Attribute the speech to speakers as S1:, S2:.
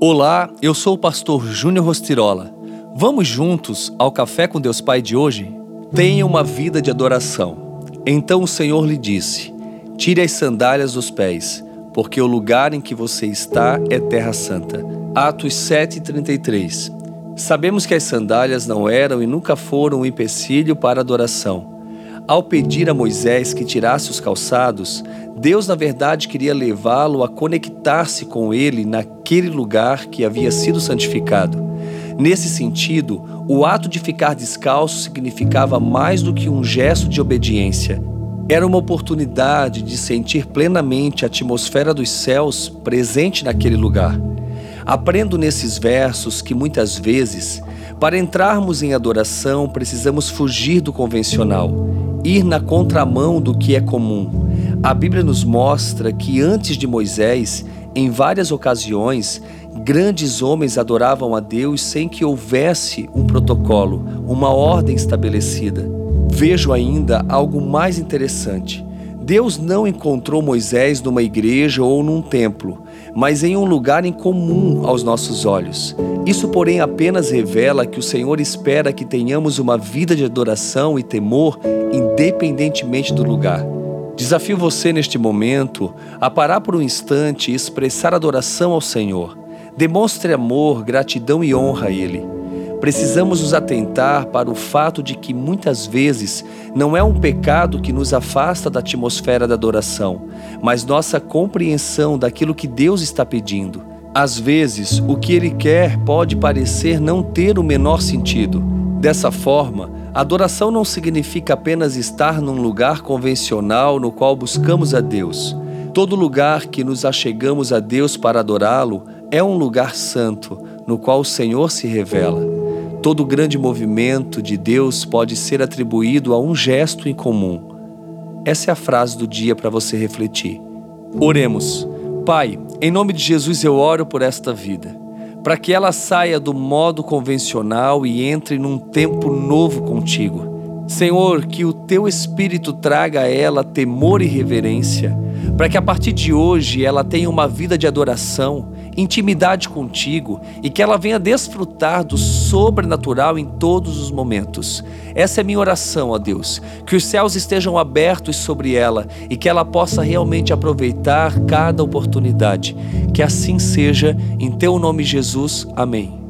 S1: Olá, eu sou o pastor Júnior Rostirola. Vamos juntos ao Café com Deus Pai de hoje? Tenha uma vida de adoração. Então o Senhor lhe disse: Tire as sandálias dos pés, porque o lugar em que você está é terra santa. Atos 7:33. Sabemos que as sandálias não eram e nunca foram um empecilho para adoração. Ao pedir a Moisés que tirasse os calçados, Deus, na verdade, queria levá-lo a conectar-se com ele naquele lugar que havia sido santificado. Nesse sentido, o ato de ficar descalço significava mais do que um gesto de obediência. Era uma oportunidade de sentir plenamente a atmosfera dos céus presente naquele lugar. Aprendo nesses versos que muitas vezes, para entrarmos em adoração, precisamos fugir do convencional ir na contramão do que é comum. A Bíblia nos mostra que antes de Moisés, em várias ocasiões, grandes homens adoravam a Deus sem que houvesse um protocolo, uma ordem estabelecida. Vejo ainda algo mais interessante. Deus não encontrou Moisés numa igreja ou num templo, mas em um lugar em comum aos nossos olhos. Isso, porém, apenas revela que o Senhor espera que tenhamos uma vida de adoração e temor, independentemente do lugar. Desafio você neste momento a parar por um instante e expressar adoração ao Senhor. Demonstre amor, gratidão e honra a Ele. Precisamos nos atentar para o fato de que muitas vezes não é um pecado que nos afasta da atmosfera da adoração, mas nossa compreensão daquilo que Deus está pedindo. Às vezes, o que Ele quer pode parecer não ter o menor sentido. Dessa forma, adoração não significa apenas estar num lugar convencional no qual buscamos a Deus. Todo lugar que nos achegamos a Deus para adorá-lo é um lugar santo, no qual o Senhor se revela. Todo grande movimento de Deus pode ser atribuído a um gesto em comum. Essa é a frase do dia para você refletir. Oremos. Pai, em nome de Jesus eu oro por esta vida, para que ela saia do modo convencional e entre num tempo novo contigo. Senhor, que o teu espírito traga a ela temor e reverência, para que a partir de hoje ela tenha uma vida de adoração intimidade contigo e que ela venha desfrutar do sobrenatural em todos os momentos. Essa é minha oração, ó Deus, que os céus estejam abertos sobre ela e que ela possa realmente aproveitar cada oportunidade. Que assim seja, em teu nome, Jesus. Amém.